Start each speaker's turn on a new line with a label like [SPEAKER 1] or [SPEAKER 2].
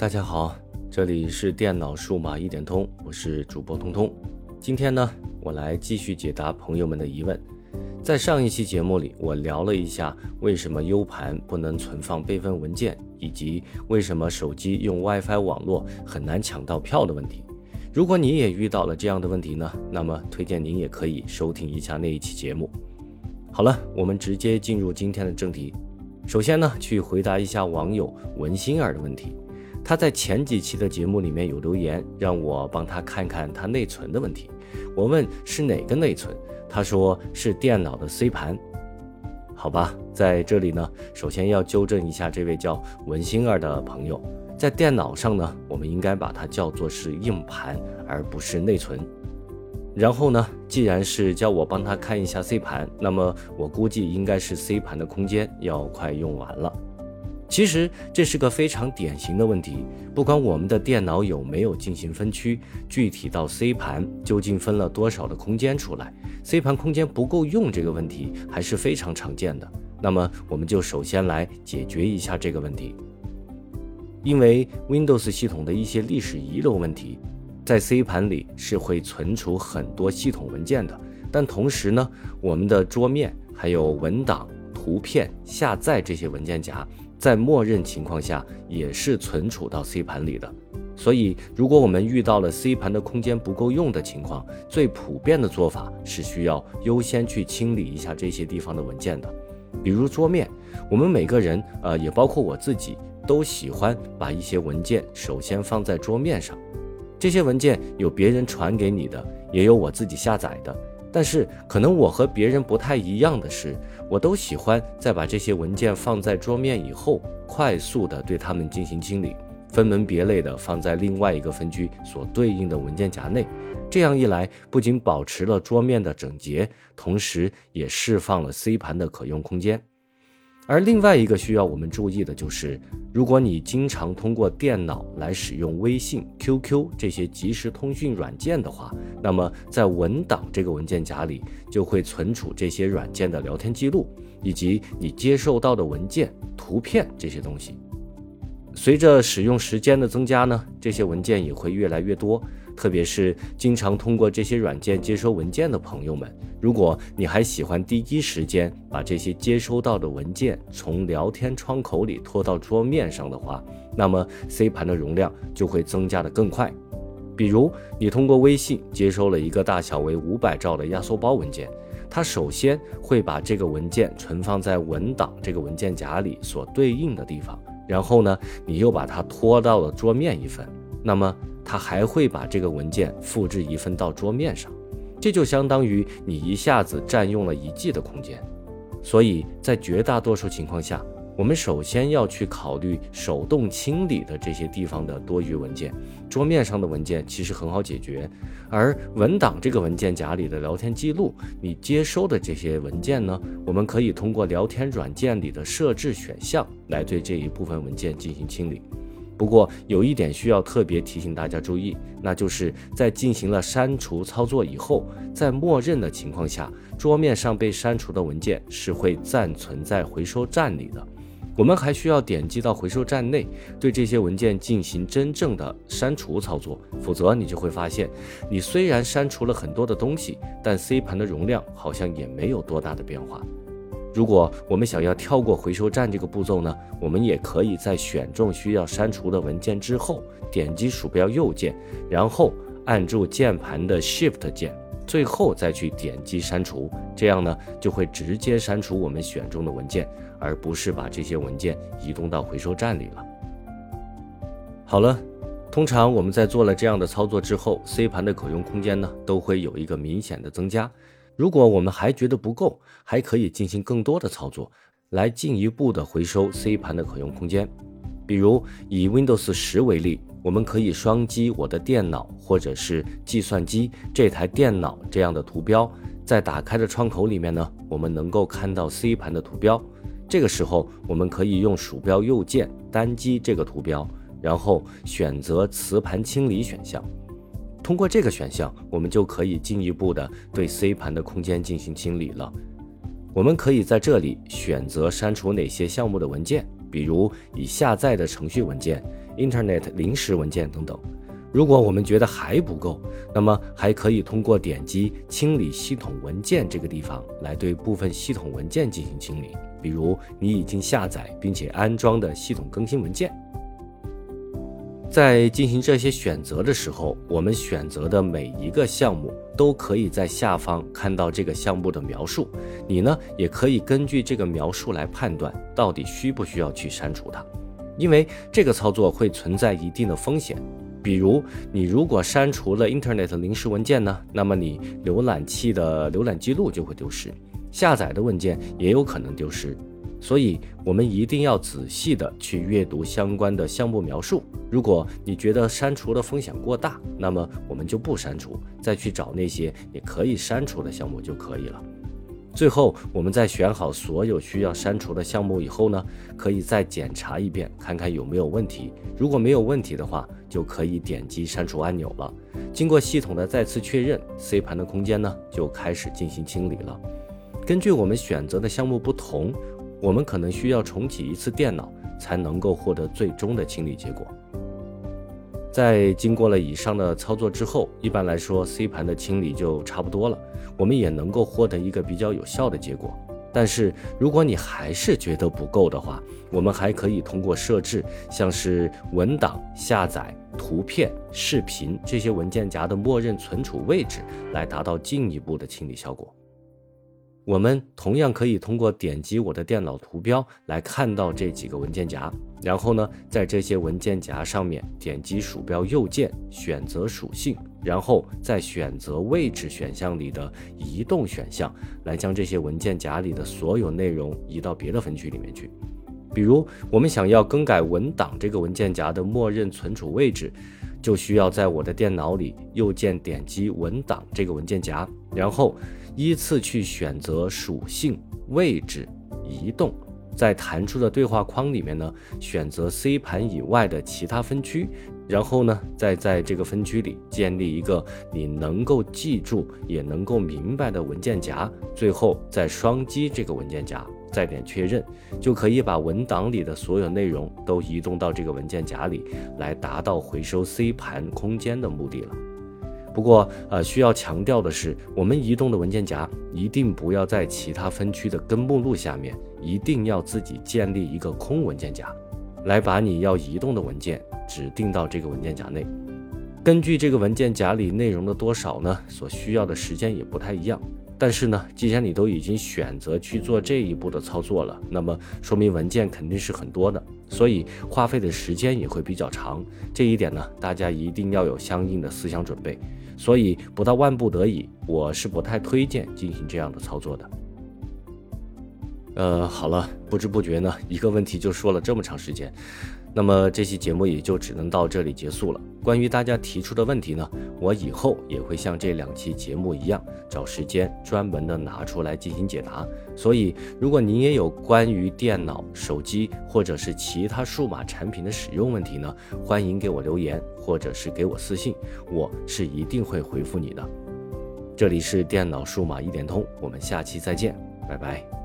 [SPEAKER 1] 大家好，这里是电脑数码一点通，我是主播通通。今天呢，我来继续解答朋友们的疑问。在上一期节目里，我聊了一下为什么 U 盘不能存放备份文件，以及为什么手机用 WiFi 网络很难抢到票的问题。如果你也遇到了这样的问题呢，那么推荐您也可以收听一下那一期节目。好了，我们直接进入今天的正题。首先呢，去回答一下网友文心儿的问题。他在前几期的节目里面有留言，让我帮他看看他内存的问题。我问是哪个内存，他说是电脑的 C 盘。好吧，在这里呢，首先要纠正一下这位叫文心儿的朋友，在电脑上呢，我们应该把它叫做是硬盘，而不是内存。然后呢，既然是叫我帮他看一下 C 盘，那么我估计应该是 C 盘的空间要快用完了。其实这是个非常典型的问题，不管我们的电脑有没有进行分区，具体到 C 盘究竟分了多少的空间出来，C 盘空间不够用这个问题还是非常常见的。那么我们就首先来解决一下这个问题。因为 Windows 系统的一些历史遗留问题，在 C 盘里是会存储很多系统文件的，但同时呢，我们的桌面还有文档、图片、下载这些文件夹。在默认情况下也是存储到 C 盘里的，所以如果我们遇到了 C 盘的空间不够用的情况，最普遍的做法是需要优先去清理一下这些地方的文件的。比如桌面，我们每个人，呃，也包括我自己，都喜欢把一些文件首先放在桌面上。这些文件有别人传给你的，也有我自己下载的。但是可能我和别人不太一样的是，我都喜欢在把这些文件放在桌面以后，快速的对它们进行清理，分门别类的放在另外一个分区所对应的文件夹内。这样一来，不仅保持了桌面的整洁，同时也释放了 C 盘的可用空间。而另外一个需要我们注意的就是，如果你经常通过电脑来使用微信、QQ 这些即时通讯软件的话，那么在文档这个文件夹里就会存储这些软件的聊天记录，以及你接受到的文件、图片这些东西。随着使用时间的增加呢，这些文件也会越来越多。特别是经常通过这些软件接收文件的朋友们，如果你还喜欢第一时间把这些接收到的文件从聊天窗口里拖到桌面上的话，那么 C 盘的容量就会增加的更快。比如，你通过微信接收了一个大小为五百兆的压缩包文件，它首先会把这个文件存放在文档这个文件夹里所对应的地方，然后呢，你又把它拖到了桌面一份，那么。它还会把这个文件复制一份到桌面上，这就相当于你一下子占用了一 G 的空间。所以在绝大多数情况下，我们首先要去考虑手动清理的这些地方的多余文件。桌面上的文件其实很好解决，而文档这个文件夹里的聊天记录，你接收的这些文件呢，我们可以通过聊天软件里的设置选项来对这一部分文件进行清理。不过有一点需要特别提醒大家注意，那就是在进行了删除操作以后，在默认的情况下，桌面上被删除的文件是会暂存在回收站里的。我们还需要点击到回收站内，对这些文件进行真正的删除操作，否则你就会发现，你虽然删除了很多的东西，但 C 盘的容量好像也没有多大的变化。如果我们想要跳过回收站这个步骤呢，我们也可以在选中需要删除的文件之后，点击鼠标右键，然后按住键盘的 Shift 键，最后再去点击删除，这样呢就会直接删除我们选中的文件，而不是把这些文件移动到回收站里了。好了，通常我们在做了这样的操作之后，C 盘的可用空间呢都会有一个明显的增加。如果我们还觉得不够，还可以进行更多的操作，来进一步的回收 C 盘的可用空间。比如以 Windows 十为例，我们可以双击我的电脑或者是计算机这台电脑这样的图标，在打开的窗口里面呢，我们能够看到 C 盘的图标。这个时候，我们可以用鼠标右键单击这个图标，然后选择磁盘清理选项。通过这个选项，我们就可以进一步的对 C 盘的空间进行清理了。我们可以在这里选择删除哪些项目的文件，比如已下载的程序文件、Internet 临时文件等等。如果我们觉得还不够，那么还可以通过点击清理系统文件这个地方来对部分系统文件进行清理，比如你已经下载并且安装的系统更新文件。在进行这些选择的时候，我们选择的每一个项目都可以在下方看到这个项目的描述，你呢也可以根据这个描述来判断到底需不需要去删除它，因为这个操作会存在一定的风险。比如，你如果删除了 Internet 临时文件呢，那么你浏览器的浏览记录就会丢失，下载的文件也有可能丢失。所以，我们一定要仔细的去阅读相关的项目描述。如果你觉得删除的风险过大，那么我们就不删除，再去找那些你可以删除的项目就可以了。最后，我们在选好所有需要删除的项目以后呢，可以再检查一遍，看看有没有问题。如果没有问题的话，就可以点击删除按钮了。经过系统的再次确认，C 盘的空间呢就开始进行清理了。根据我们选择的项目不同，我们可能需要重启一次电脑才能够获得最终的清理结果。在经过了以上的操作之后，一般来说 C 盘的清理就差不多了，我们也能够获得一个比较有效的结果。但是如果你还是觉得不够的话，我们还可以通过设置像是文档、下载、图片、视频这些文件夹的默认存储位置，来达到进一步的清理效果。我们同样可以通过点击我的电脑图标来看到这几个文件夹，然后呢，在这些文件夹上面点击鼠标右键选择属性，然后再选择位置选项里的移动选项，来将这些文件夹里的所有内容移到别的分区里面去。比如，我们想要更改文档这个文件夹的默认存储位置，就需要在我的电脑里右键点击文档这个文件夹，然后。依次去选择属性、位置、移动，在弹出的对话框里面呢，选择 C 盘以外的其他分区，然后呢，再在这个分区里建立一个你能够记住也能够明白的文件夹，最后再双击这个文件夹，再点确认，就可以把文档里的所有内容都移动到这个文件夹里，来达到回收 C 盘空间的目的了。不过，呃，需要强调的是，我们移动的文件夹一定不要在其他分区的根目录下面，一定要自己建立一个空文件夹，来把你要移动的文件指定到这个文件夹内。根据这个文件夹里内容的多少呢，所需要的时间也不太一样。但是呢，既然你都已经选择去做这一步的操作了，那么说明文件肯定是很多的，所以花费的时间也会比较长。这一点呢，大家一定要有相应的思想准备。所以，不到万不得已，我是不太推荐进行这样的操作的。呃，好了，不知不觉呢，一个问题就说了这么长时间。那么这期节目也就只能到这里结束了。关于大家提出的问题呢，我以后也会像这两期节目一样，找时间专门的拿出来进行解答。所以，如果您也有关于电脑、手机或者是其他数码产品的使用问题呢，欢迎给我留言或者是给我私信，我是一定会回复你的。这里是电脑数码一点通，我们下期再见，拜拜。